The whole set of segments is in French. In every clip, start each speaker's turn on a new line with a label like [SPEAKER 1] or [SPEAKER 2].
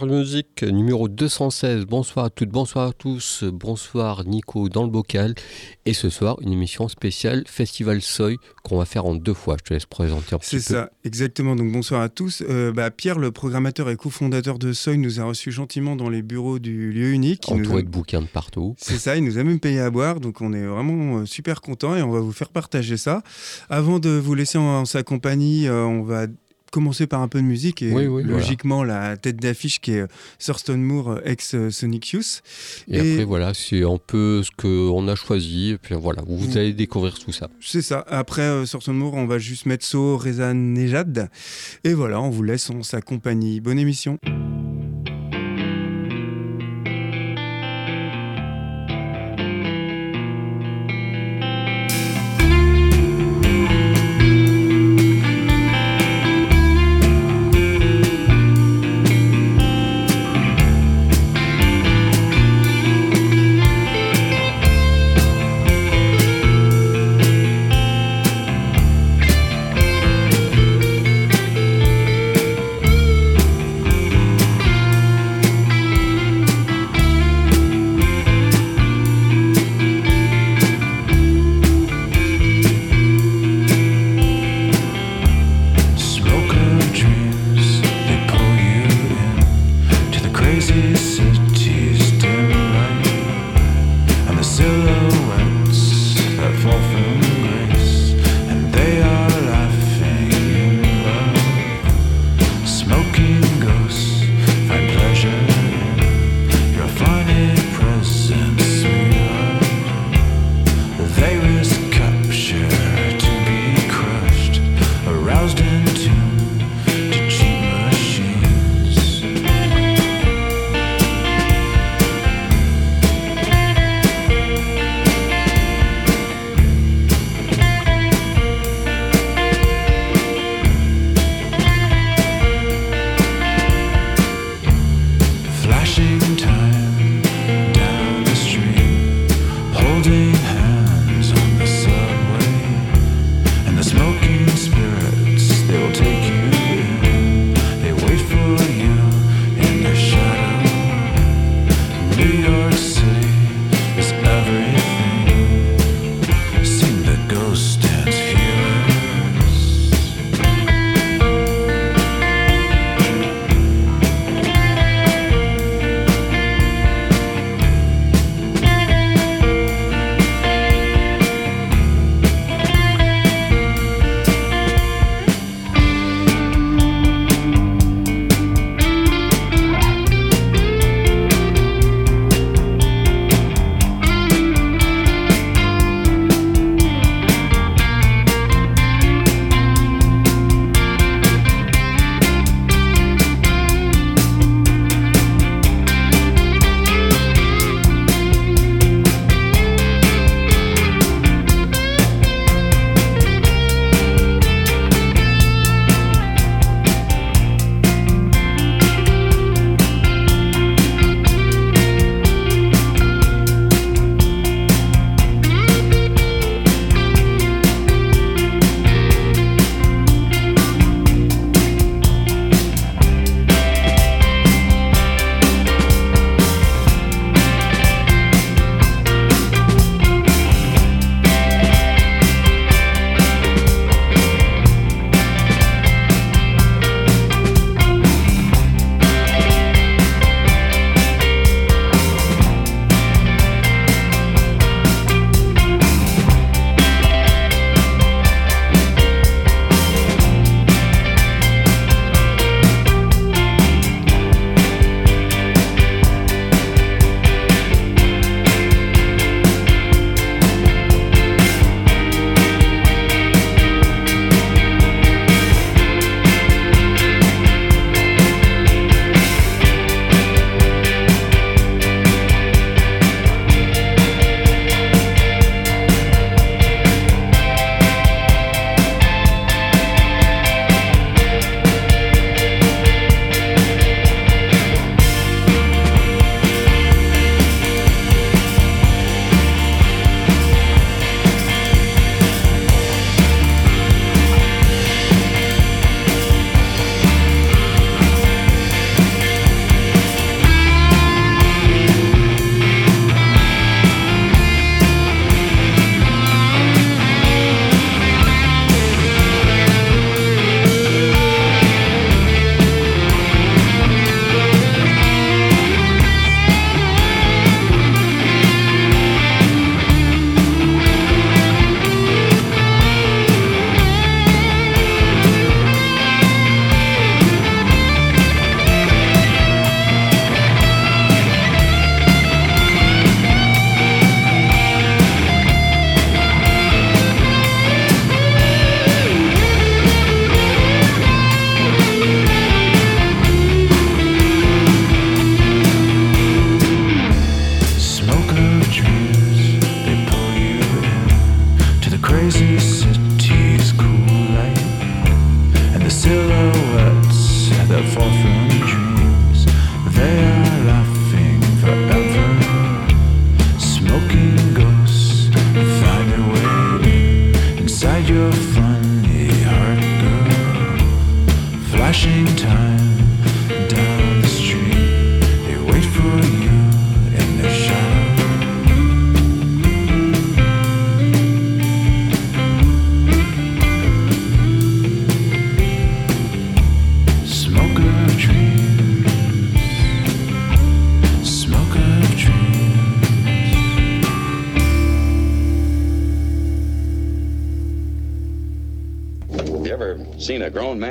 [SPEAKER 1] Enlargeur Music
[SPEAKER 2] numéro 216. Bonsoir à toutes, bonsoir à tous. Bonsoir Nico dans le bocal. Et ce soir, une émission spéciale Festival Soy qu'on va faire en deux fois. Je te laisse présenter un.
[SPEAKER 1] C'est ça, exactement. Donc bonsoir à tous. Euh, bah, Pierre, le programmateur et cofondateur de Soy, nous a reçus gentiment dans les bureaux du lieu unique.
[SPEAKER 2] Entouré
[SPEAKER 1] a-
[SPEAKER 2] de bouquins de partout.
[SPEAKER 1] C'est ça, il nous a même payé à boire, donc on est vraiment euh, super contents et on va vous faire partager ça. Avant de vous laisser en, en sa compagnie, euh, on va commencer par un peu de musique et
[SPEAKER 2] Oui, oui,
[SPEAKER 1] logiquement la tête d'affiche qui est euh, Thurston Moore euh, ex euh, Sonic Youth.
[SPEAKER 2] Et,
[SPEAKER 1] Et-
[SPEAKER 2] après, voilà, c'est un peu ce qu'on a choisi. Et puis voilà, vous, vous
[SPEAKER 1] Mm.
[SPEAKER 2] allez découvrir tout ça.
[SPEAKER 1] C'est ça. Après euh, Thurston Moore, on va juste mettre So, Reza Nejad. Et voilà, on vous laisse en sa compagnie. Bonne émission.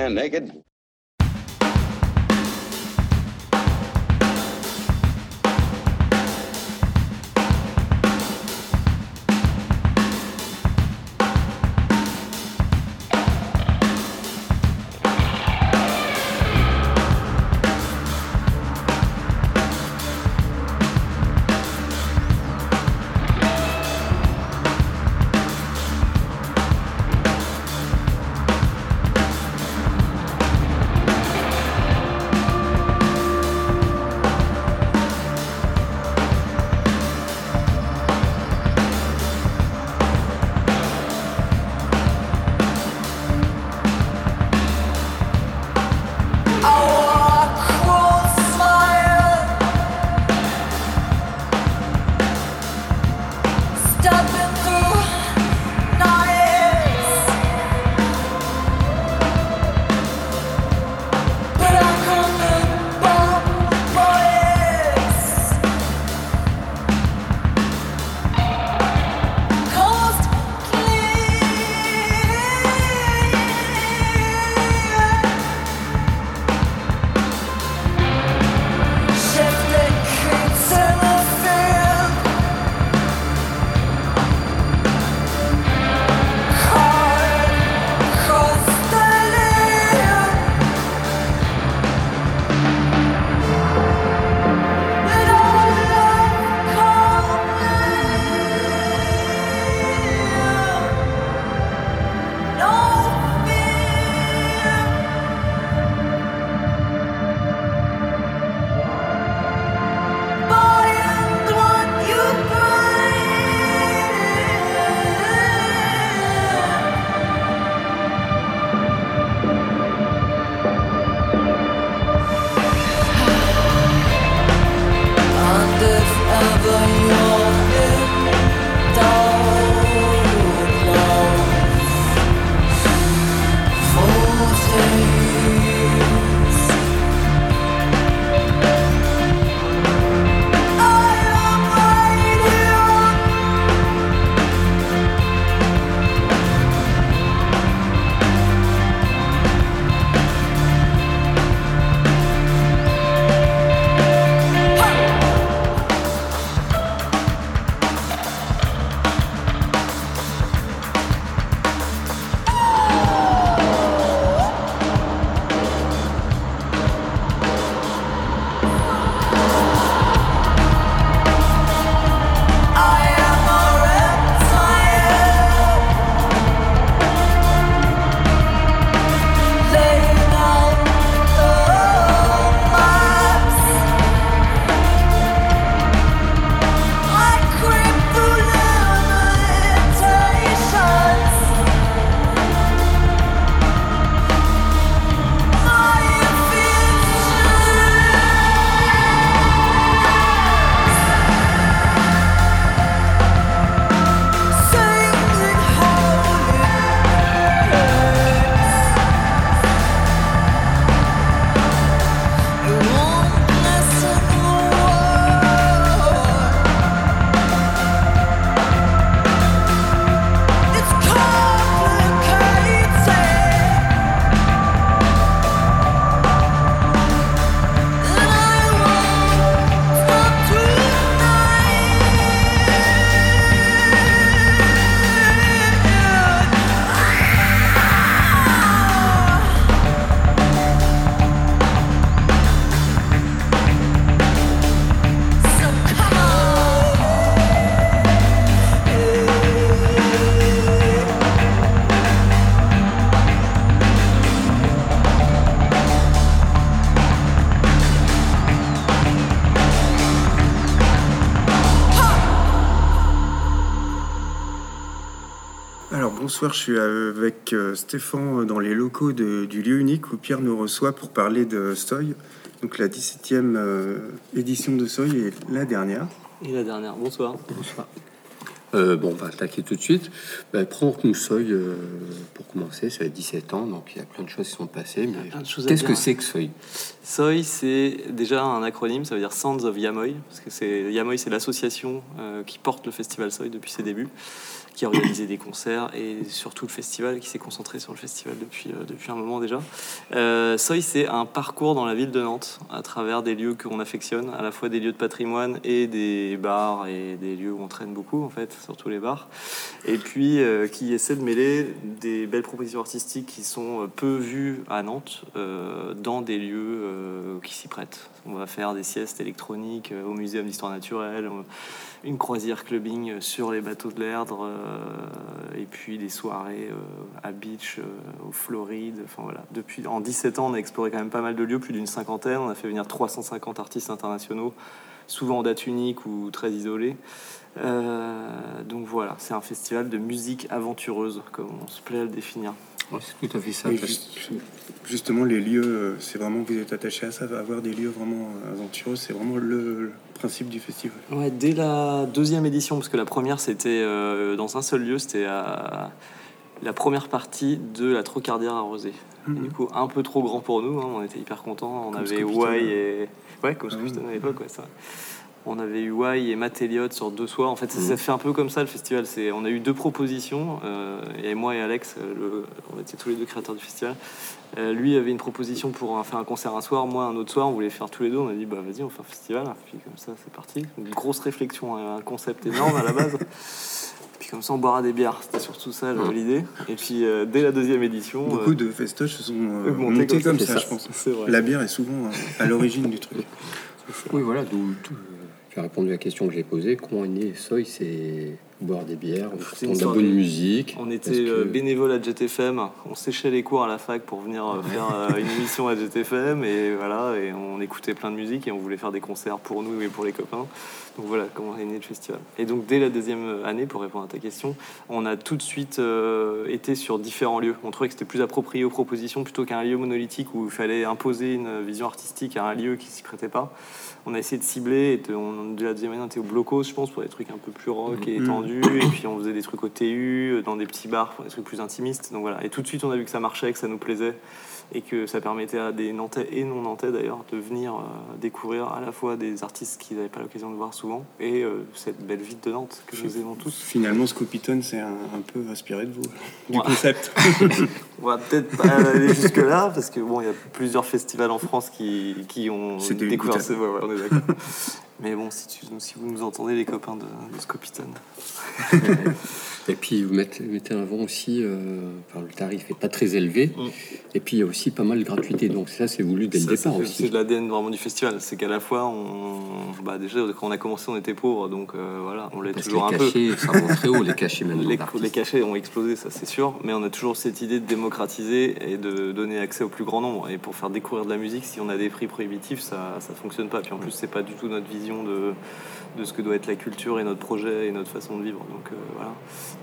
[SPEAKER 1] naked Bonsoir, je suis avec euh, Stéphane dans les locaux du lieu unique où Pierre nous reçoit pour parler de Soy. Donc la 17e euh, édition de Soy et la dernière.
[SPEAKER 3] Et la dernière, bonsoir. Bonsoir.
[SPEAKER 2] Euh, bon, on va attaquer tout de suite. Ben, que nous Soy, pour commencer, ça fait 17 ans, donc il y a plein de choses qui sont passées. Mais qu'est-ce que c'est que Soy
[SPEAKER 3] Soy, c'est déjà un acronyme, ça veut dire Sounds of Yamoy, parce que c'est Yamoy, c'est l'association qui porte le festival Soy depuis ses débuts qui a organisé des concerts et surtout le festival, qui s'est concentré sur le festival depuis, euh, un moment déjà. Euh, Soy, c'est un parcours dans la ville de Nantes à travers des lieux qu'on affectionne, à la fois des lieux de patrimoine et des bars et des lieux où on traîne beaucoup, en fait, surtout les bars. Et puis euh, qui essaie de mêler des belles propositions artistiques qui sont peu vues à Nantes dans des lieux qui s'y prêtent. On va faire des siestes électroniques au Muséum d'histoire naturelle une croisière clubbing sur les bateaux de l'Erdre, euh, et puis des soirées euh, à Beach, euh, au Floride. Enfin voilà. Depuis, en 17 ans, on a exploré quand même pas mal de lieux, plus d'une cinquantaine. On a fait venir 350 artistes internationaux, souvent en date unique ou très isolés. donc voilà, c'est un festival de musique aventureuse, comme on se plaît à le définir.
[SPEAKER 2] C'est tout à fait ça.
[SPEAKER 1] justement, les lieux, c'est vraiment vous êtes attaché à ça, avoir des lieux vraiment aventureux, c'est vraiment le, principe du festival
[SPEAKER 3] Ouais, dès la deuxième édition, parce que la première c'était euh, dans un seul lieu, c'était à la première partie de la Trocardière à Rosé. Mhm. Du coup, un peu trop grand pour nous, hein, on était hyper contents. On avait Y et. Ouais, comme ah, à l'époque, ouais, ça. On avait eu Y et Matt Elliott sur deux soirs. En fait, ça, mhm. fait un peu comme ça le festival. C'est, on a eu deux propositions. Euh, et moi et Alex, le, on était tous les deux créateurs du festival. Euh, lui avait une proposition pour faire un concert un soir, moi un autre soir, on voulait faire tous les deux. On a dit bah vas-y, on fait un festival. Puis comme ça, c'est parti. Une grosse réflexion, un concept énorme à la base. Puis comme ça, on boira des bières. C'était surtout ça l'idée. Et puis euh, dès la deuxième édition,
[SPEAKER 1] beaucoup de festoches se sont montés comme, ça, je pense. La bière est souvent à l'origine du truc.
[SPEAKER 2] Oui, voilà, d'où tu as répondu à la question que j'ai posée. Comment est né Soy C'est boire des bières, on de la bonne musique.
[SPEAKER 3] On était euh, bénévole à JTFM, on séchait les cours à la fac pour venir euh, faire euh, une émission à JTFM et voilà, et on écoutait plein de musique et on voulait faire des concerts pour nous et pour les copains. Donc voilà comment est né le festival. Et donc dès la deuxième année, pour répondre à ta question, on a tout de suite été sur différents lieux. On trouvait que c'était plus approprié aux propositions plutôt qu'un lieu monolithique où il fallait imposer une vision artistique à un lieu qui s'y prêtait pas on a essayé de cibler. Et on, de la deuxième année, on était au blocos, je pense, pour des trucs un peu plus rock et étendus. Mm. Et puis on faisait des trucs au TU, dans des petits bars, pour des trucs plus intimistes. Donc voilà. Et tout de suite, on a vu que ça marchait, que ça nous plaisait et que ça permettait à des Nantais et non Nantais d'ailleurs de venir euh, découvrir à la fois des artistes qu'ils n'avaient pas l'occasion de voir souvent et euh, cette belle ville de Nantes que nous aimons tous.
[SPEAKER 1] Finalement, Scopitone, c'est un, peu inspiré de vous, du concept.
[SPEAKER 3] on va peut-être pas aller jusque-là parce que bon, il y a plusieurs festivals en France qui, qui ont découvert ce. Ouais, on est d'accord. Mais bon, si, tu, si vous nous entendez, les copains de, de Scopitone.
[SPEAKER 2] Et puis vous mettez, mettez un vent aussi, euh, enfin, le tarif n'est pas très élevé. Mm. Et puis il y a aussi pas mal de gratuité. Donc ça, c'est voulu dès le départ aussi.
[SPEAKER 3] C'est de l'ADN vraiment du festival. C'est qu'à la fois, on, bah, déjà quand on a commencé, on était pauvres, donc euh, voilà, on l'est toujours
[SPEAKER 2] un
[SPEAKER 3] cachets,
[SPEAKER 2] peu. Ça monte très haut les cachets.
[SPEAKER 3] Les, les, cachets ont explosé, ça c'est sûr. Mais on a toujours cette idée de démocratiser et de donner accès au plus grand nombre. Et pour faire découvrir de la musique, si on a des prix prohibitifs, ça ça fonctionne pas. Puis en plus, c'est pas du tout notre vision de de ce que doit être la culture et notre projet et notre façon de vivre. Donc euh, voilà.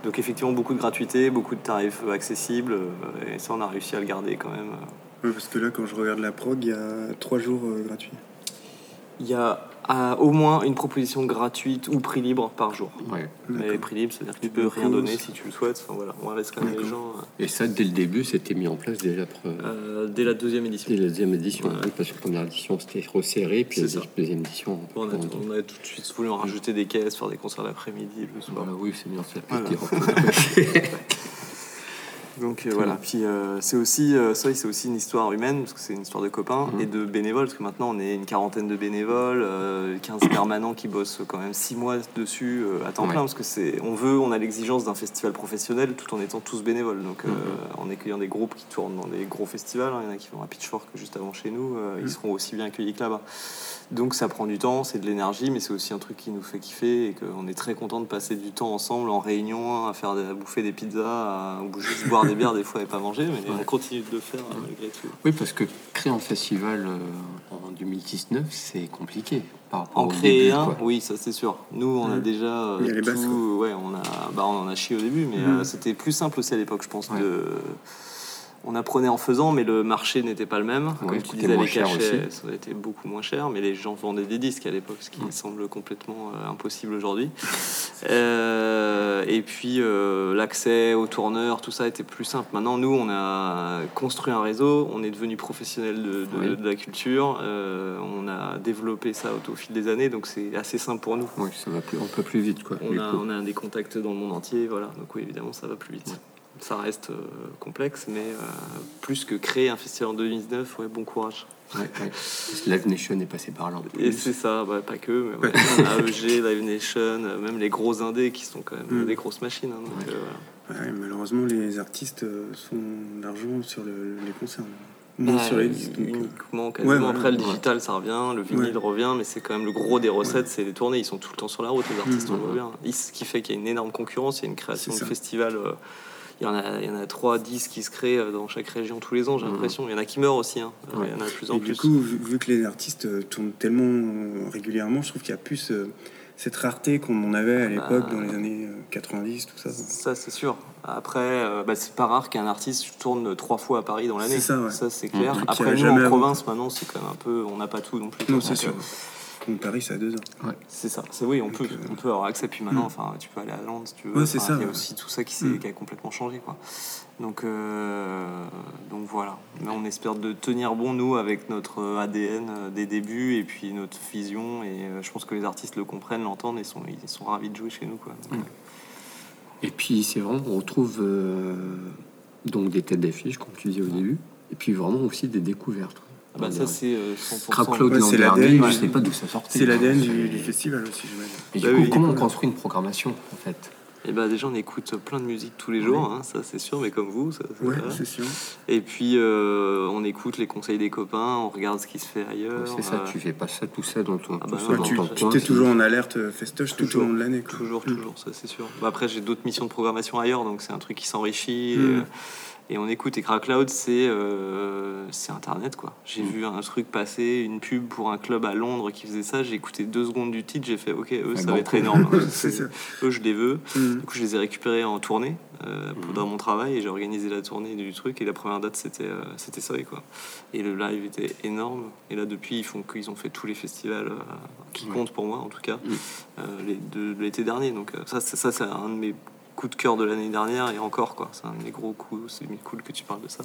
[SPEAKER 3] Donc effectivement beaucoup de gratuité, beaucoup de tarifs accessibles euh, et ça on a réussi à le garder quand même.
[SPEAKER 1] parce que là quand je regarde la prog, il y a trois jours euh, gratuits.
[SPEAKER 3] Il y a au moins une proposition gratuite ou prix libre par jour. Mais prix libre, c'est-à-dire que tu peux rien donner si tu le souhaites. voilà, on laisse quand même les gens.
[SPEAKER 2] Et ça, dès le début, c'était mis en place déjà
[SPEAKER 3] euh, Dès la deuxième édition.
[SPEAKER 2] Dès la deuxième édition, parce que la première édition, c'était resserré, puis la deuxième édition.
[SPEAKER 3] on, a, tout de suite voulu en rajouter des caisses, faire des concerts l'après-midi, le soir.
[SPEAKER 2] Bah oui, c'est bien, ça
[SPEAKER 3] Donc euh, voilà. Puis euh, c'est aussi, euh, c'est aussi une histoire humaine, parce que c'est une histoire de copains mhm. et de bénévoles, parce que maintenant on est une quarantaine de bénévoles, 15 permanents qui bossent quand même 6 mois dessus à temps plein, parce que c'est, on veut, on a l'exigence d'un festival professionnel tout en étant tous bénévoles. Donc mhm. en accueillant des groupes qui tournent dans des gros festivals, hein, il y en a qui vont à Pitchfork juste avant chez nous, ils mhm. seront aussi bien accueillis que là-bas. Donc ça prend du temps, c'est de l'énergie, mais c'est aussi un truc qui nous fait kiffer et qu'on est très content de passer du temps ensemble en réunion, à faire à bouffer des pizzas, à juste boire des bières des fois et pas manger, mais on continue de le faire malgré tout.
[SPEAKER 4] Oui, parce que créer un festival en 2019, c'est compliqué.
[SPEAKER 3] en créer un, oui, ça c'est sûr. Nous, on a déjà tout, ouais, on a, bah, on en a chié au début, mais c'était plus simple aussi à l'époque, je pense, de on apprenait en faisant, mais le marché n'était pas le même. Comme tu disais, les cachets, ça aurait été beaucoup moins cher, mais les gens vendaient des disques à l'époque, ce qui semble complètement euh, impossible aujourd'hui. Euh, et puis euh, l'accès aux tourneurs, tout ça était plus simple. Maintenant, nous, on a construit un réseau, on est devenu professionnel de, la culture, on a développé ça au, fil des années, donc c'est assez simple pour nous.
[SPEAKER 4] Oui, ça va plus, un peu plus vite. Quoi,
[SPEAKER 3] on, a, on a des contacts dans le monde entier, voilà. Donc oui, évidemment, ça va plus vite ça reste euh, complexe, mais euh, plus que créer un festival en 2019, ouais, bon courage.
[SPEAKER 4] Ouais, Live Nation est passé par là.
[SPEAKER 3] Et c'est ça, bah, pas que, mais AEG, Live Nation, euh, même les gros indés qui sont quand même mm. des grosses machines. Hein,
[SPEAKER 1] malheureusement, les artistes sont d'argent sur les concerts.
[SPEAKER 3] Non, sur les uniquement, quasiment. Après, le digital, ça revient, le vinyle revient, mais c'est quand même le gros des recettes, c'est les tournées. Ils sont tout le temps sur la route, les artistes, mm. on le voit bien. Ce qui fait qu'il y a une énorme concurrence, il y a une création de festival il y en a, il y en a 3, 10 qui se créent euh, dans chaque région tous les ans, j'ai mmh. l'impression. Il y en a qui meurent aussi, hein. il y en a de plus en plus.
[SPEAKER 1] Du coup, vu, que les artistes euh, tournent tellement euh, régulièrement, je trouve qu'il y a plus cette rareté qu'on en avait à l'époque dans les années 90, tout ça.
[SPEAKER 3] Ça, c'est sûr. Après, bah, c'est pas rare qu'un artiste tourne trois fois à Paris dans l'année. Ça, ça c'est clair. Mmh. Après, nous, en province, maintenant, c'est quand même un peu. On n'a pas tout non plus.
[SPEAKER 1] Non, c'est sûr. Paris, c'est à deux heures.
[SPEAKER 3] Ouais. C'est ça. C'est oui, on peut, euh, on peut avoir accès. Puis maintenant, mm. enfin, tu peux aller à Londres si tu veux.
[SPEAKER 1] c'est ça.
[SPEAKER 3] Il y a aussi tout ça qui, mm. qui, a complètement changé, quoi. Donc, euh, donc voilà. Mais on espère de tenir bon nous avec notre ADN euh, des débuts et puis notre vision. Et je pense que les artistes le comprennent, l'entendent et sont, ils sont ravis de jouer chez nous, quoi. Mm.
[SPEAKER 4] Et puis c'est vraiment, on retrouve donc des têtes d'affiche, comme tu disais au début, et puis vraiment aussi des découvertes.
[SPEAKER 3] Ah bah ça c'est
[SPEAKER 4] 100%. Euh, c'est l'ADN, je sais pas d'où ça sortait.
[SPEAKER 1] C'est l'ADN du, du, festival aussi,
[SPEAKER 4] Et du bah coup, comment on construit une programmation en fait
[SPEAKER 3] et eh bah déjà on écoute plein de musique tous les jours, hein, ça c'est sûr, mais comme vous, ça,
[SPEAKER 1] ouais, c'est sûr.
[SPEAKER 3] Et puis euh, on écoute les conseils des copains, on regarde ce qui se fait ailleurs.
[SPEAKER 4] c'est ça, euh. tu fais pas ça tout seul dans ton.
[SPEAKER 1] Ah bah tu, es toujours en alerte festoche tout au long de l'année.
[SPEAKER 3] Toujours, toujours, ça c'est sûr. Bah, après j'ai d'autres missions de programmation ailleurs, donc c'est un truc qui s'enrichit. Mm et on écoute. Et Cloud, c'est euh, Internet, quoi. J'ai mm. vu un truc passer, une pub pour un club à Londres qui faisait ça. J'ai écouté deux secondes du titre, j'ai fait, ok, eux, ça va être énorme. eux, je les veux. Mm. Du coup, je les ai récupérés en tournée euh, mm. dans mon travail et j'ai organisé la tournée du truc. Et la première date, c'était euh, c'était ça, quoi. Et le live était énorme. Et là, depuis, ils font qu'ils ont fait tous les festivals qui comptent pour moi, en tout cas, les de, l'été dernier. Donc, ça, ça c'est un de mes coup de cœur de l'année dernière et encore quoi. C'est un des gros coups, c'est cool que tu parles de ça.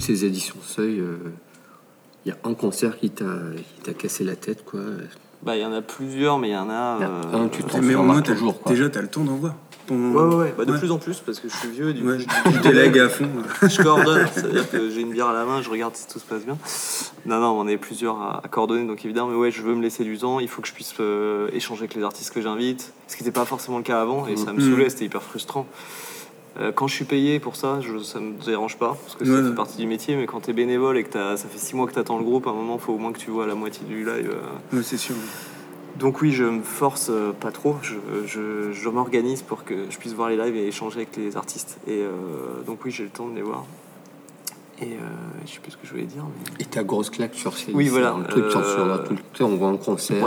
[SPEAKER 4] Ces éditions Seuil, il y a un concert qui t'a cassé la tête, quoi.
[SPEAKER 3] Bah, il y en a plusieurs, mais il y en a.
[SPEAKER 4] un, tu
[SPEAKER 1] mais au moins, toujours, déjà, tu as le temps d'en voir.
[SPEAKER 3] Ouais, ouais, ouais. Bah, de plus en plus, parce que je suis vieux, du
[SPEAKER 1] ouais, coup, je, délègue à fond.
[SPEAKER 3] je coordonne, c'est-à-dire que j'ai une bière à la main, je regarde si tout se passe bien. Non, non, on est plusieurs à, coordonner, donc évidemment, mais ouais, je veux me laisser du temps, il faut que je puisse euh, échanger avec les artistes que j'invite, ce qui n'était pas forcément le cas avant, et ça me mm. saoulait, c'était hyper frustrant. Euh, quand je suis payé pour ça, je, ça me dérange pas, parce que ça fait partie du métier, mais quand tu es bénévole et que ça fait six mois que tu attends le groupe, à un moment, il faut au moins que tu vois la moitié du live.
[SPEAKER 1] Euh. c'est sûr.
[SPEAKER 3] Donc oui, je me force euh, pas trop, je, m'organise pour que je puisse voir les lives et échanger avec les artistes. Et euh, donc oui, j'ai le temps de les voir. Et euh, je sais plus ce que je voulais dire.
[SPEAKER 4] Et ta grosse claque sur scène
[SPEAKER 3] Oui, voilà.
[SPEAKER 4] Un truc euh, tout le temps, on voit un concert.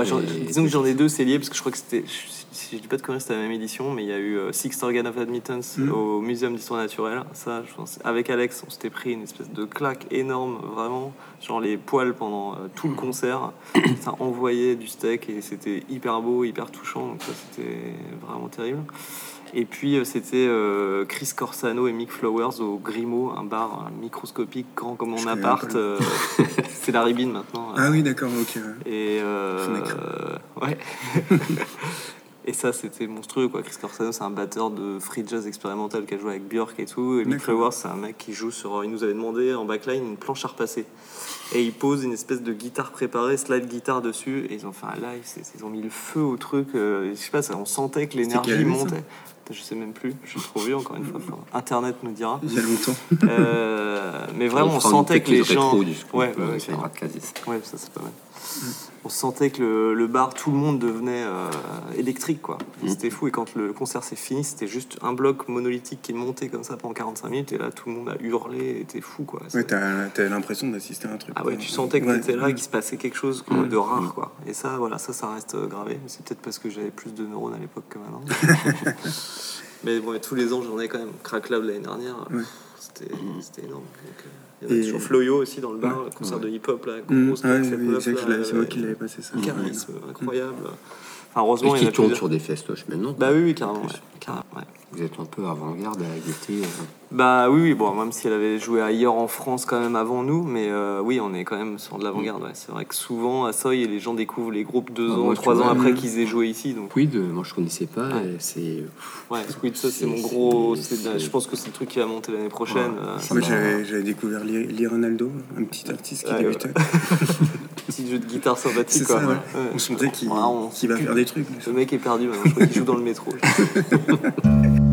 [SPEAKER 3] Disons que j'en ai deux, c'est lié, parce que je crois que c'était, si je dis pas de conneries, c'était la même édition, mais il y a eu euh, Sixth Organ of Admittance mm. au Muséum d'Histoire Naturelle. Ça, je pense, avec Alex, on s'était pris une espèce de claque énorme, vraiment. Genre les poils pendant euh, tout le concert. ça envoyait du steak et c'était hyper beau, hyper touchant. Donc ça, c'était vraiment terrible. Et puis euh, c'était euh, Chris Corsano et Mick Flowers au Grimaud, un bar microscopique grand comme mon appart. Euh, c'est la Ribine maintenant.
[SPEAKER 1] Ah oui, d'accord, ok.
[SPEAKER 3] Et ouais. et ça, c'était monstrueux, quoi. Chris Corsano, c'est un batteur de free jazz expérimental qui a joué avec Björk et tout. Et Mick Flowers, c'est un mec qui joue sur. Il nous avait demandé en backline une planche à repasser. Et il pose une espèce de guitare préparée, slide guitare dessus. Et ils ont fait un live, ils ont mis le feu au truc. je sais pas, on sentait que l'énergie montait je sais même plus, je suis trop vieux encore une fois. Internet nous dira.
[SPEAKER 1] Il y a longtemps.
[SPEAKER 3] Euh, mais vraiment, on sentait que les gens.
[SPEAKER 4] ouais, ouais,
[SPEAKER 3] ouais, ça c'est pas mal. On sentait que le, bar, tout le monde devenait euh, électrique, quoi. Mm. C'était fou. Et quand le concert s'est fini, c'était juste un bloc monolithique qui est monté comme ça pendant 45 minutes. Et là, tout le monde a hurlé, était fou, quoi.
[SPEAKER 1] Ouais, t'as l'impression d'assister à un truc.
[SPEAKER 3] Ah ouais, tu sentais que t'étais là, qu'il se passait quelque chose mm. de rare, quoi. Et ça, voilà, ça, ça reste euh, gravé. C'est peut-être parce que j'avais plus de neurones à l'époque que maintenant. Mais bon, tous les ans, j'en ai quand même. Crack Lab l'année dernière, c'était énorme. Euh, il y a toujours Floyo aussi dans le bar, le concert de hip-hop, là,
[SPEAKER 1] mmh. c'est moi qui l'avais passé ça.
[SPEAKER 3] Charisme incroyable. Enfin, heureusement,
[SPEAKER 4] Et qui tourne sur des festoches maintenant.
[SPEAKER 3] Bah oui, oui, carrément. carrément ouais.
[SPEAKER 4] Vous êtes un peu avant-garde à Gaieté. Euh.
[SPEAKER 3] Bah oui, oui, bon, même si elle avait joué ailleurs en France quand même avant nous, mais euh, oui, on est quand même sur de l'avant-garde. Ouais. C'est vrai que souvent à Soy, les gens découvrent les groupes deux ah, ans, trois ans après qu'ils aient joué ici. Donc.
[SPEAKER 4] Squid, moi je connaissais pas. C'est.
[SPEAKER 3] Ouais, Squid, ça c'est mon gros. Je pense que c'est le truc qui va monter l'année prochaine.
[SPEAKER 1] Euh. moi j'avais découvert Lee Ronaldo, un petit artiste qui débutait.
[SPEAKER 3] petit jeu de guitare sympathique. quoi.
[SPEAKER 1] On sentait qu'il va faire des trucs.
[SPEAKER 3] Le mec est perdu maintenant, je crois qu'il joue dans le métro.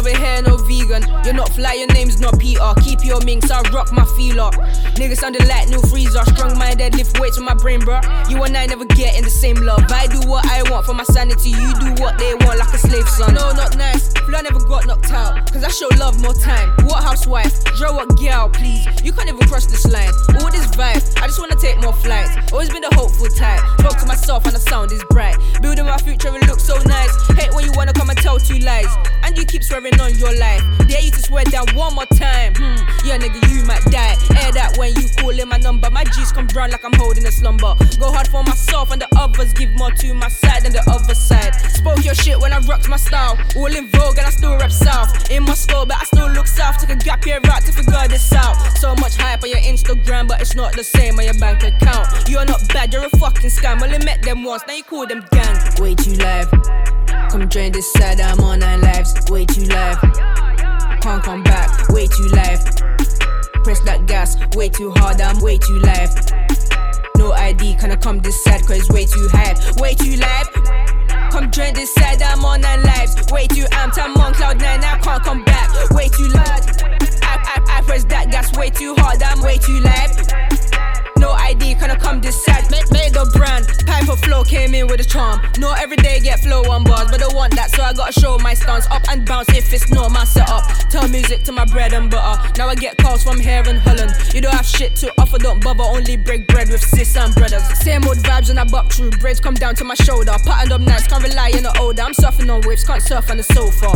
[SPEAKER 5] over here, no vegan. You're not fly, your name's not Peter. Keep your minks, I rock my feeler. Niggas sounding like new freezer. Strong minded, lift weights with my brain, bro. You and I never get in the same love. I do what I want for my sanity. You do what they want like a slave son. No, not nice. Fly never got knocked out. Cause I show love more time. What housewife? Draw what girl, please. You can't even cross this line. All this vibe, I just wanna take more flights. Always been the hopeful type. Spoke to myself and the sound is bright. Building my future, it looks so nice. Hate when you wanna come and tell two lies. And you keep swearing on your life. Dare you to swear down one more time. Hmm, yeah, nigga, you might die. Air that when you call in my number. My G's come brown like I'm holding a slumber. Go hard for myself and the others. Give more to my side than the other side. Spoke your shit when I rocked my style. All in vogue and I still rap south. In my store, but I still look south. Took a gap year out to figure this out. So much hype on your Instagram, but it's not the same on your bank account. You're not bad, you're a fucking scam. Only met them once, now you call them gang. Way too live. Come join this side, I'm on nine lives. Way too live. Can't come back, way too live. Press that gas, way too hard, I'm way too live. No ID, can I come this side, cause it's way too high. Way too live. Come join this side, I'm on nine lives. Way too amped, I'm on cloud nine, I can't come back. Way too loud. I, I, I press that gas way too hard, I'm way too live. No ID, can I come this side? Made, made a brand, Piper Flow came in with a charm. No everyday get flow on bars, but I want that, so I gotta show my stance. Up and bounce if it's not my setup. Turn music to my bread and butter. Now I get calls from here in Holland. You don't have shit to offer, don't bother, only break bread with sis and brothers. Same old vibes and I buck through. Braids come down to my shoulder. Patterned up nice, can't rely on the older. I'm surfing on waves, can't surf on the sofa.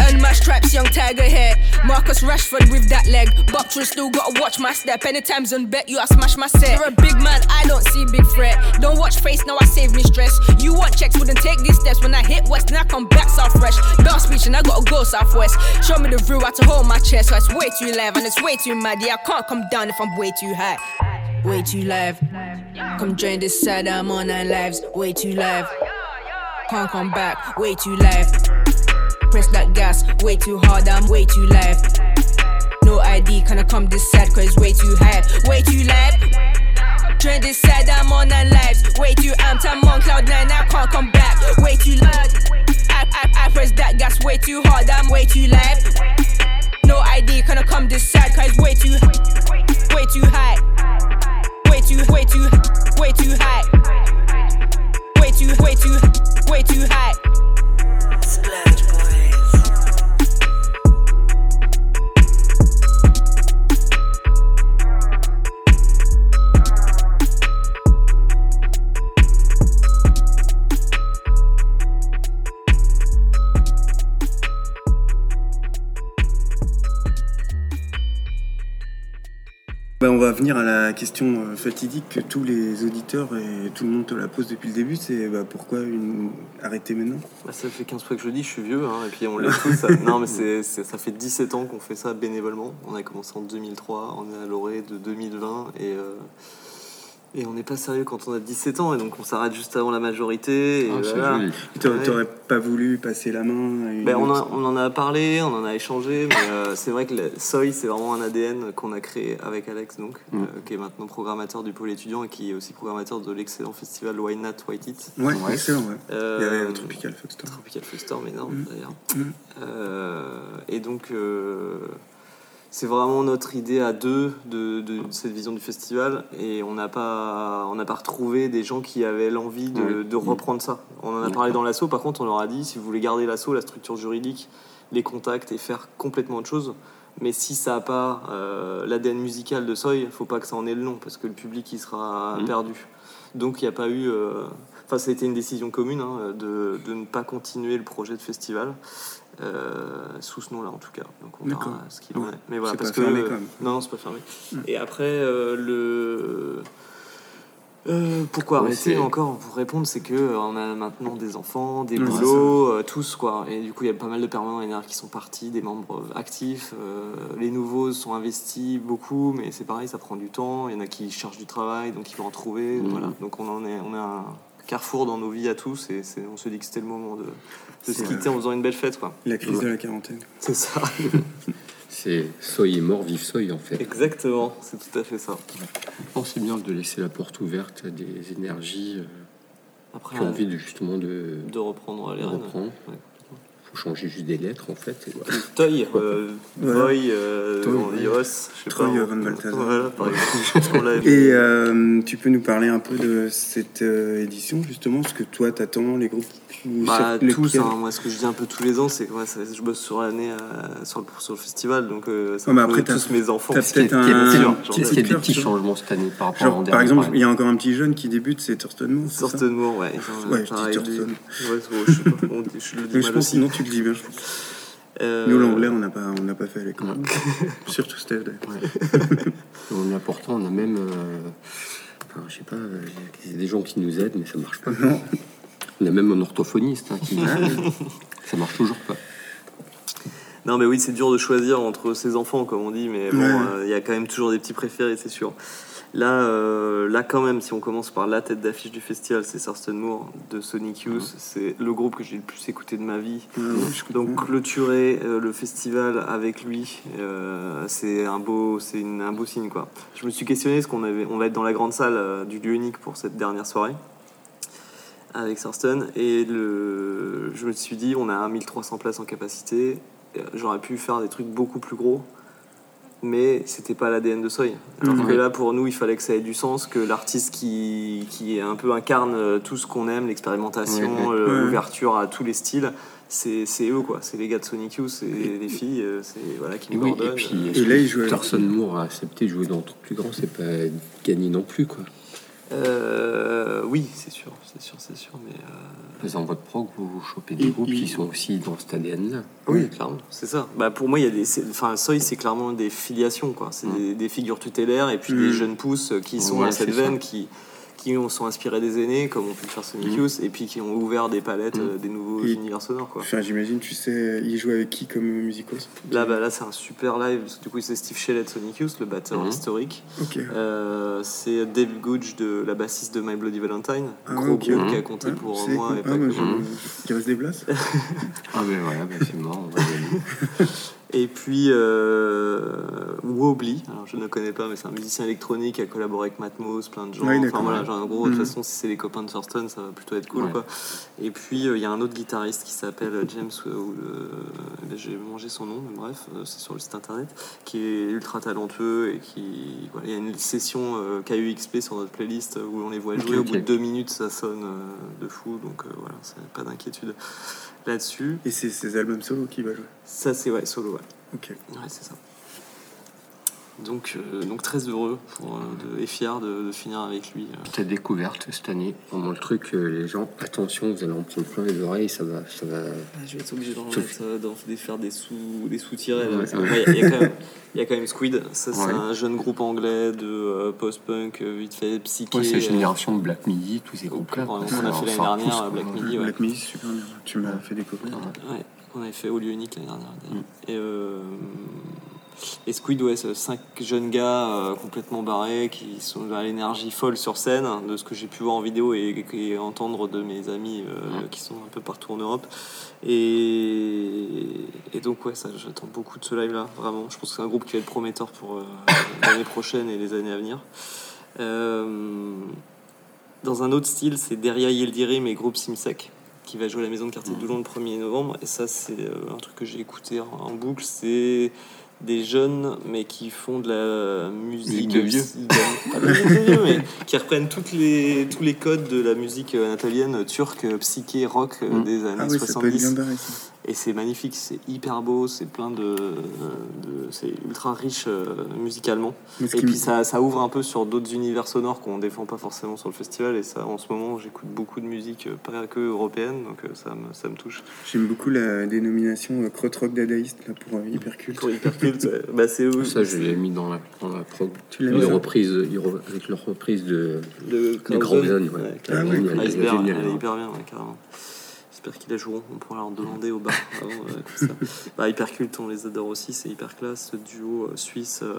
[SPEAKER 5] Earn my stripes, young tiger here. Marcus Rashford with that leg. Buck through, still gotta watch my step. Anytime's on bet you, I smash my set. Big man, I don't see big threat. Don't watch face, now I save me stress. You want checks, wouldn't take these steps. When I hit west, now I come back south fresh. Bell speech and I gotta go southwest. Show me the view, I to hold my chest. So it's way too live and it's way too mad. Yeah, I can't come down if I'm way too high. Way too live. Come join this side, I'm on nine lives. Way too live. Can't come back, way too live. Press that gas, way too hard, I'm way too live. No ID, can I come this side, cause it's way too high. Way too live. Side, I'm on nine lives. Way too amped, I'm on cloud nine, I can't come back. Way too loud. I, I, I press that gas way too hard, I'm way too live. No ID, can I come this side, cause it's way too, way too high. Way too, way too, way too high. Way too, way too, way too high.
[SPEAKER 1] Ben, on va venir à la question euh, fatidique que tous les auditeurs et tout le monde te la pose depuis le début, c'est bah, pourquoi arrêter maintenant?
[SPEAKER 3] Bah, ça fait 15 fois que je le dis, je suis vieux, hein, et puis on l'est tous. non, mais ça fait 17 ans qu'on fait ça bénévolement. On a commencé en 2003, on est à l'orée de 2020, et, euh, et on n'est pas sérieux quand on a 17 ans, et donc on s'arrête juste avant la majorité. Et
[SPEAKER 4] Ah,
[SPEAKER 3] voilà. Ouais.
[SPEAKER 1] Pas voulu passer la main à une
[SPEAKER 3] Ben, on, a-
[SPEAKER 1] autre-
[SPEAKER 3] on en a parlé, on en a échangé, mais euh, c'est vrai que le Soy, c'est vraiment un ADN qu'on a créé avec Alex, donc,
[SPEAKER 4] Mm.
[SPEAKER 3] euh, qui est maintenant programmateur du pôle étudiant et qui est aussi programmateur de l'excellent festival Why Not White It.
[SPEAKER 1] Ouais,
[SPEAKER 4] Ouais.
[SPEAKER 1] excellent, ouais.
[SPEAKER 3] Euh,
[SPEAKER 1] Il y avait un Tropical Foxtrot.
[SPEAKER 3] Tropical énorme
[SPEAKER 1] Mm.
[SPEAKER 3] d'ailleurs.
[SPEAKER 1] Mm.
[SPEAKER 3] Euh, et donc, euh, c'est vraiment notre idée à deux de, de cette vision du festival. Et on n'a pas, on n'a pas retrouvé des gens qui avaient l'envie de, de reprendre ça. On en a parlé dans l'assaut. Par contre, on leur a dit si vous voulez garder l'assaut, la structure juridique, les contacts et faire complètement autre chose. Mais si ça n'a pas euh, l'ADN musical de Soy, faut pas que ça en ait le nom parce que le public il sera
[SPEAKER 4] Mhm.
[SPEAKER 3] perdu. Donc il n'y a pas eu. euh, Enfin, ça a été une décision commune hein, de, de ne pas continuer le projet de festival euh, sous ce nom-là en tout cas. Donc on verra ce qu'il en est. Mais voilà, parce
[SPEAKER 1] pas
[SPEAKER 3] que
[SPEAKER 1] fermé, quand même.
[SPEAKER 3] non, non, c'est pas fermé.
[SPEAKER 1] Mm.
[SPEAKER 3] Et après euh, le euh, pourquoi arrêter encore pour répondre c'est que euh, on a maintenant des enfants des
[SPEAKER 1] Ouais,
[SPEAKER 3] boulots euh, tous quoi et du coup il y a pas mal de permanents NR qui sont partis des membres actifs les nouveaux sont investis beaucoup mais c'est pareil ça prend du temps il y en a qui cherchent du travail donc ils vont en trouver voilà donc on en est on a un carrefour dans nos vies à tous et c'est- on se dit que c'était le moment de, de se quitter en faisant une belle fête. quoi.
[SPEAKER 1] La crise de la quarantaine.
[SPEAKER 3] C'est ça.
[SPEAKER 4] C'est Soy est mort, vive Soy en fait.
[SPEAKER 3] Exactement, c'est tout à fait ça.
[SPEAKER 4] C'est bien de laisser la porte ouverte à des énergies euh,
[SPEAKER 3] Après,
[SPEAKER 4] qui ont envie de, justement de,
[SPEAKER 3] de reprendre les rênes. Ouais.
[SPEAKER 4] faut changer juste des lettres en fait. et voilà.
[SPEAKER 3] Toy, euh,
[SPEAKER 1] Ouais.
[SPEAKER 3] Boy, euh,
[SPEAKER 1] Toy,
[SPEAKER 3] on dit
[SPEAKER 1] ouais.
[SPEAKER 3] Os, je sais
[SPEAKER 1] Troy
[SPEAKER 3] pas.
[SPEAKER 1] Van Balthazar.
[SPEAKER 3] Voilà, par exemple. On l'a vu.
[SPEAKER 1] Et euh, tu peux nous parler un peu de cette euh, édition, justement, ce que toi t'attends, les groupes ou
[SPEAKER 3] Bah, tous, hein. moi ce que je dis un peu tous les ans, c'est que ouais, ça- je bosse sur l'année euh, sur, le, sur le festival, donc euh, c'est
[SPEAKER 1] Ouais, mais
[SPEAKER 3] un peu
[SPEAKER 1] après,
[SPEAKER 3] tous mes enfants.
[SPEAKER 1] t'as
[SPEAKER 3] qui-
[SPEAKER 1] peut-être
[SPEAKER 3] qui-
[SPEAKER 1] un-
[SPEAKER 3] qui est
[SPEAKER 1] un-
[SPEAKER 3] sûr,
[SPEAKER 1] un
[SPEAKER 3] genre,
[SPEAKER 1] petit-
[SPEAKER 4] Est-ce qu'il y a des petits changements cette année par rapport à
[SPEAKER 1] Genre,
[SPEAKER 4] l'an
[SPEAKER 1] par exemple,
[SPEAKER 4] par
[SPEAKER 1] il y a encore un petit jeune qui débute, c'est Thurston Moore. ça?
[SPEAKER 3] Sorten Moore, ouais.
[SPEAKER 1] Ouais, je dis Thurston.
[SPEAKER 3] Ouais, je sais pas, je le dis mal aussi.
[SPEAKER 1] Sinon tu le dis bien. je pense.
[SPEAKER 3] Euh,
[SPEAKER 1] Nous, l'anglais, on n'a pas, on n'a pas fait à l'école. Surtout Steve. d'ailleurs.
[SPEAKER 4] On a pourtant, on a même, euh, enfin, je sais pas, euh, il y a des gens qui nous aident, mais ça marche pas.
[SPEAKER 1] Non.
[SPEAKER 4] On a même un orthophoniste hein, qui ça marche toujours pas.
[SPEAKER 3] Non, mais oui, c'est dur de choisir entre ses enfants, comme on dit, mais bon,
[SPEAKER 1] Ouais.
[SPEAKER 3] euh, il y a quand même toujours des petits préférés, c'est sûr. Là, euh, là, quand même, si on commence par la tête d'affiche du festival, c'est Thurston Moore de Sonic Youth. C'est le groupe que j'ai le plus écouté de ma vie.
[SPEAKER 1] Je
[SPEAKER 3] Donc clôturer euh, le festival avec lui, euh, c'est un beau, c'est une- un beau signe quoi. Je me suis questionné parce qu'on avait, on va être dans la grande salle du lieu unique pour cette dernière soirée avec Thurston et le, je me suis dit on a 1300 places en capacité, j'aurais pu faire des trucs beaucoup plus gros. Mais c'était pas l'ADN de Soy. Alors
[SPEAKER 1] Mhm.
[SPEAKER 3] que là, pour nous, il fallait que ça ait du sens, que l'artiste qui, qui un peu incarne euh, tout ce qu'on aime, l'expérimentation,
[SPEAKER 4] Ouais.
[SPEAKER 3] l'ouverture à tous les styles, c'est c'est eux quoi. C'est les gars de Sonic Youth, c'est les filles, euh, c'est voilà qui
[SPEAKER 4] Et
[SPEAKER 3] nous
[SPEAKER 4] oui, et puis
[SPEAKER 1] Et là, il
[SPEAKER 4] Thurston Moore a accepté de jouer dans un truc plus grand, c'est pas gagné non plus quoi.
[SPEAKER 3] Euh, oui, c'est sûr, c'est sûr, c'est sûr, mais euh,
[SPEAKER 4] Dans votre prog, vous chopez des
[SPEAKER 1] Et-
[SPEAKER 4] groupes
[SPEAKER 1] et-
[SPEAKER 4] qui sont aussi dans cet ADN-là.
[SPEAKER 3] oui, clairement, c'est ça. Bah pour moi, il y a des, c'est- enfin, Soy, c'est clairement des filiations quoi. C'est
[SPEAKER 4] Mm.
[SPEAKER 3] des, des figures tutélaires et puis
[SPEAKER 1] Mm.
[SPEAKER 3] des jeunes pousses qui sont
[SPEAKER 4] Ouais,
[SPEAKER 3] dans cette
[SPEAKER 4] ça.
[SPEAKER 3] veine qui qui ont- sont inspirés des aînés, comme on peut le faire Sonic. Youth, et puis qui ont ouvert des palettes,
[SPEAKER 4] Mm.
[SPEAKER 3] euh, des nouveaux
[SPEAKER 1] Et-
[SPEAKER 3] univers sonores quoi.
[SPEAKER 1] Enfin, j'imagine, tu sais, il joue avec qui comme musicos
[SPEAKER 3] Là, bah, là, c'est un super live. parce que Du coup, c'est Steve Shelley de Sonic Youth, le batteur
[SPEAKER 4] Mhm.
[SPEAKER 3] historique. Euh, c'est Dave Gooch, de la bassiste de My Bloody Valentine,
[SPEAKER 1] Ah,
[SPEAKER 3] gros groupe qui a
[SPEAKER 4] Mhm.
[SPEAKER 3] compté pour
[SPEAKER 1] c'est
[SPEAKER 3] moi et
[SPEAKER 1] Ah,
[SPEAKER 3] pas
[SPEAKER 1] moi,
[SPEAKER 3] que.
[SPEAKER 1] Il reste des places
[SPEAKER 4] Ah ben voilà, ben c'est mort, on va.
[SPEAKER 3] Et puis euh, Wobbly, alors je ne connais pas, mais c'est un musicien électronique qui a collaboré avec Matmos, plein de gens.
[SPEAKER 1] Ouais,
[SPEAKER 3] enfin voilà, genre, en gros, de toute
[SPEAKER 1] Mhm.
[SPEAKER 3] façon, si c'est les copains de Thurston, ça va plutôt être cool.
[SPEAKER 4] Ouais.
[SPEAKER 3] Quoi. Et puis euh, il y a un autre guitariste qui s'appelle James, euh, ou le- j'ai mangé son nom, mais bref, euh, c'est sur le site internet, qui est ultra talentueux et qui. Voilà, il y a une session KUXP sur notre playlist où on les voit jouer. Au bout de deux minutes, ça sonne de fou, donc voilà, c'est pas d'inquiétude là-dessus.
[SPEAKER 1] Et c'est ses albums solo qui va jouer.
[SPEAKER 3] Ça, c'est ouais, solo, ouais.
[SPEAKER 1] Ok.
[SPEAKER 3] Ouais, c'est ça. Donc, euh, donc très heureux pour, euh, de- et fier de, de finir avec lui. euh.
[SPEAKER 4] Ta découverte cette année, vraiment le truc, euh, les gens, attention, vous allez en prendre plein les oreilles, ça va, ça va.
[SPEAKER 3] Ah, je vais être obligé d'en euh, de faire des sous des.
[SPEAKER 4] Ouais, ouais.
[SPEAKER 3] ouais, Il y, a quand même- il y a quand même Squid. Ça, c'est
[SPEAKER 4] Ouais.
[SPEAKER 3] un jeune groupe anglais de euh, post-punk, vite fait, psyché.
[SPEAKER 4] Ouais, c'est la génération de Black Midi, tous ces groupes-là.
[SPEAKER 3] on a fait l'année dernière. Black Midi. ouais.
[SPEAKER 1] Black Midi, c'est super bien. Tu m'as fait découvrir.
[SPEAKER 3] Ouais, qu'on avait fait au lieu unique l'année dernière.
[SPEAKER 4] Mm.
[SPEAKER 3] Et, euh, et Squid, ouais, c'est cinq jeunes gars euh, complètement barrés qui sont à l'énergie folle sur scène, de ce que j'ai pu voir en vidéo et, et entendre de mes amis euh, qui sont un peu partout en Europe. Et, et donc, ouais, ça, j'attends beaucoup de ce live-là, vraiment. Je pense que c'est un groupe qui va être prometteur pour euh, l'année prochaine et les années à venir. Euh, dans un autre style, c'est Deria Yildirim et groupe Simsek qui va jouer à la maison de quartier de Doulon le 1er novembre. Et ça, c'est euh, un truc que j'ai écouté en, en boucle. C'est des jeunes, mais qui font de la musique.
[SPEAKER 4] Musique de vieux.
[SPEAKER 3] Pas de musique de vieux, mais qui reprennent toutes les, tous les codes de la musique euh, anatolienne, turque, psyché, rock euh,
[SPEAKER 4] Mm.
[SPEAKER 3] des années
[SPEAKER 1] Ah oui, ça peut être
[SPEAKER 3] 70.
[SPEAKER 1] bien barré. ça.
[SPEAKER 3] Et c'est magnifique, c'est hyper beau, c'est plein de. de- c'est ultra riche euh, musicalement. Et puis ça, ça ouvre un peu sur d'autres univers sonores qu'on défend pas forcément sur le festival. Et ça, en ce moment, j'écoute beaucoup de musique, euh, pas que européenne, donc euh, ça me, ça me touche.
[SPEAKER 1] J'aime beaucoup la dénomination euh, crotte-rock dadaïste là, pour euh, Hyperculte.
[SPEAKER 3] Pour Hypercult, ouais. bah, c'est eux.
[SPEAKER 4] Ça, je l'ai mis dans la, dans la prog.
[SPEAKER 1] Tu l'as mis
[SPEAKER 4] reprise, avec leur reprise de.
[SPEAKER 3] Le
[SPEAKER 4] Les grands zones, ouais.
[SPEAKER 3] ouais,
[SPEAKER 1] Ah oui,
[SPEAKER 4] elle est
[SPEAKER 3] elle est hyper bien, ouais, carrément. J'espère qu'ils la joueront. On pourra leur demander au bar. avant, euh, comme ça. Bah, Hypercult, on les adore aussi. C'est hyper classe. Ce duo euh, suisse euh,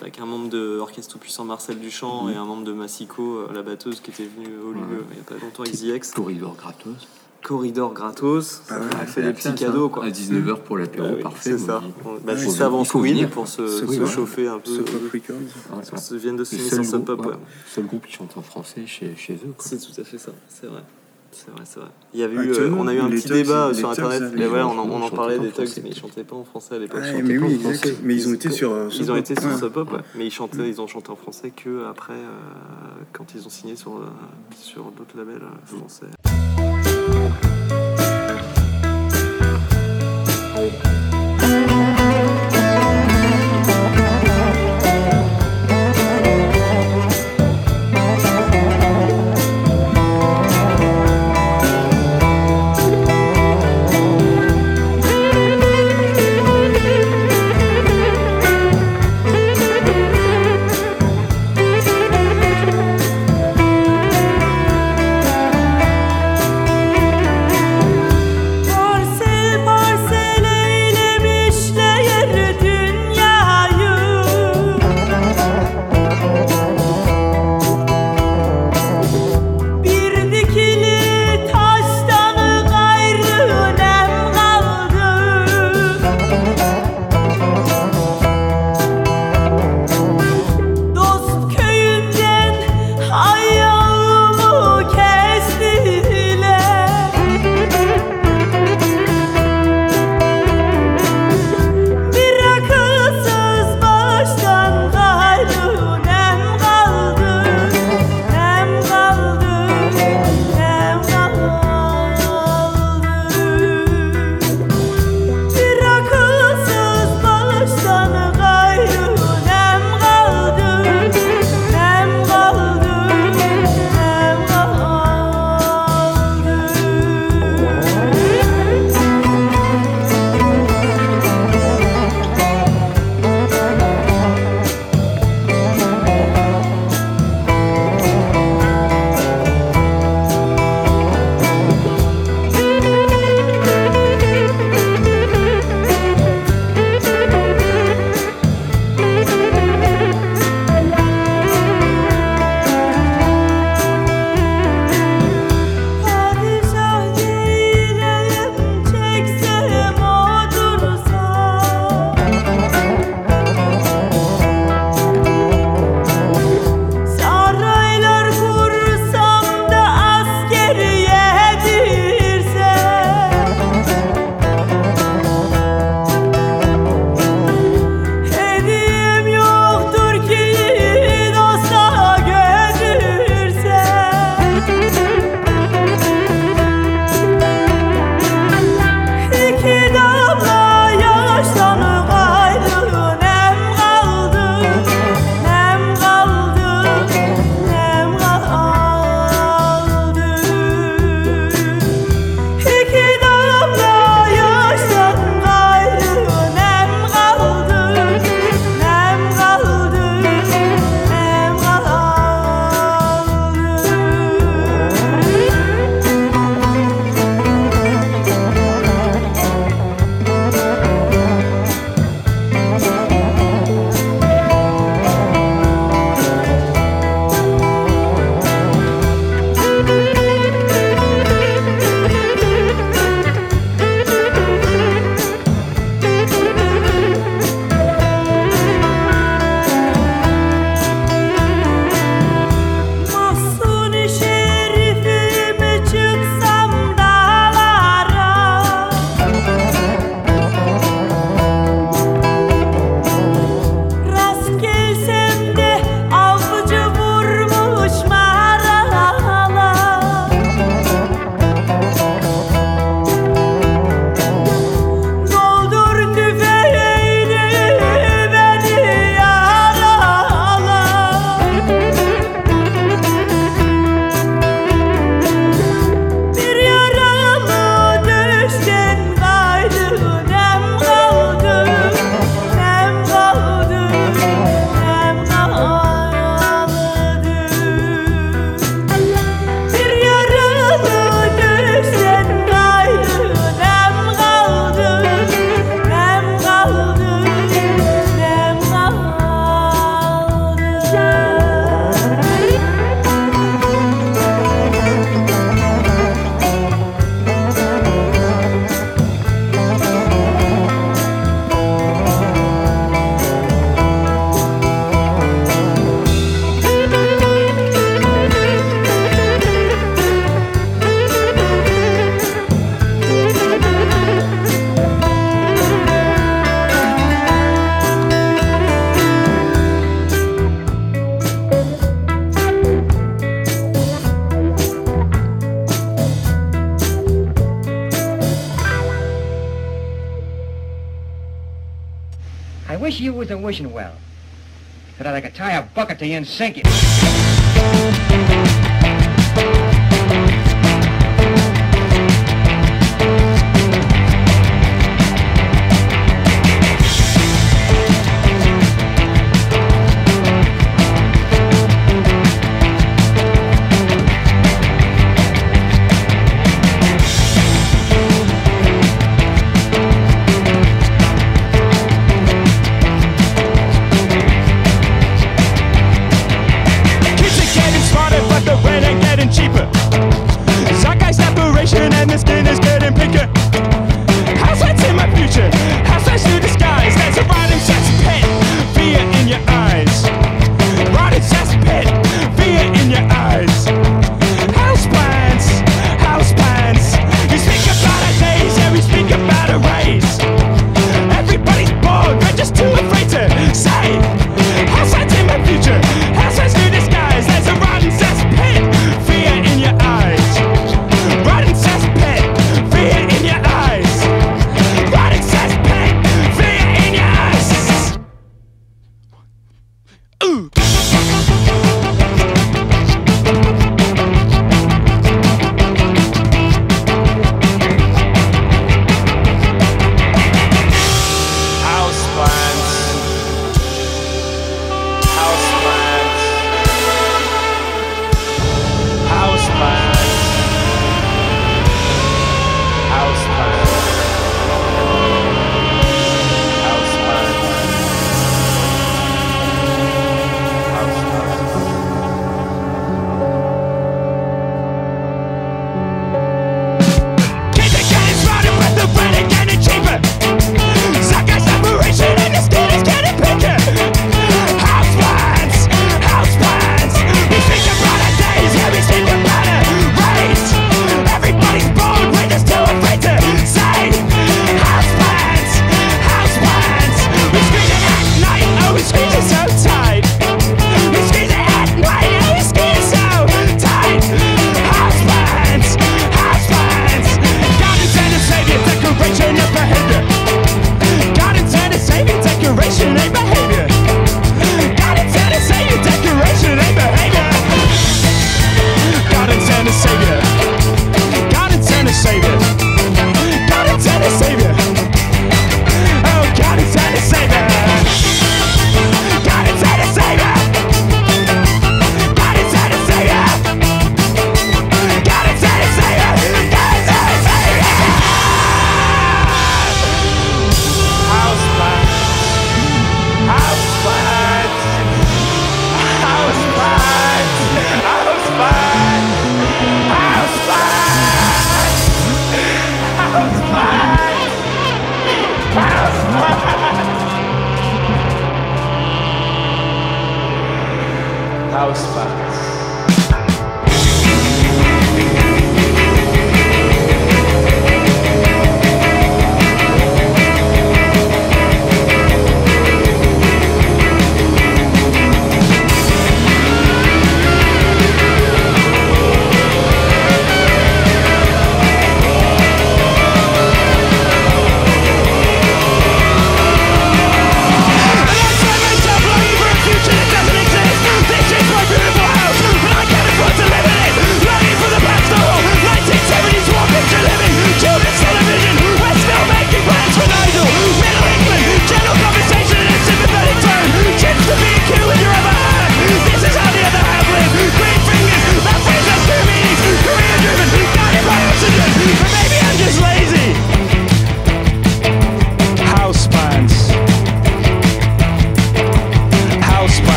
[SPEAKER 3] avec un membre de Orchestre Tout Puissant Marcel Duchamp et un membre de Massico, euh, la batteuse qui était venue au lieu
[SPEAKER 4] Ouais.
[SPEAKER 3] il n'y a pas longtemps, XIX.
[SPEAKER 4] Corridor gratos.
[SPEAKER 3] Corridor gratos.
[SPEAKER 1] Ah ouais,
[SPEAKER 3] on a fait des petits
[SPEAKER 4] ça.
[SPEAKER 3] cadeaux. Quoi.
[SPEAKER 4] À 19h pour l'apéro,
[SPEAKER 3] Ah oui,
[SPEAKER 4] parfait.
[SPEAKER 3] c'est ça. Bah,
[SPEAKER 1] Ouais,
[SPEAKER 3] juste avant
[SPEAKER 4] venir.
[SPEAKER 3] pour se, se
[SPEAKER 1] oui,
[SPEAKER 3] chauffer un peu.
[SPEAKER 1] Ce Pop Records.
[SPEAKER 4] Ouais,
[SPEAKER 3] se viennent de
[SPEAKER 4] Le
[SPEAKER 3] signer
[SPEAKER 4] seul
[SPEAKER 3] sur Sub
[SPEAKER 4] groupe,
[SPEAKER 3] Pop.
[SPEAKER 4] ouais.
[SPEAKER 3] ouais.
[SPEAKER 4] seul groupe qui chante en français chez, chez eux.
[SPEAKER 3] C'est tout à fait ça, c'est vrai. C'est vrai, c'est vrai. Il y avait eu, euh, on a eu un petit
[SPEAKER 1] Tugs,
[SPEAKER 3] débat sur
[SPEAKER 1] Tugs,
[SPEAKER 3] internet. Mais ouais, on en, on parlait des Tugs, mais ils chantaient pas en français à l'époque.
[SPEAKER 1] Mais oui,
[SPEAKER 4] en
[SPEAKER 1] exact.
[SPEAKER 4] français.
[SPEAKER 1] Mais ils ont été sur. euh,
[SPEAKER 3] Ils ont été sur. Sub Pop, mais ils chantaient, ils ont chanté en français que après, euh, quand ils ont signé sur, sur d'autres labels français.
[SPEAKER 6] Wishing well. That I could tie a bucket to you and sink it.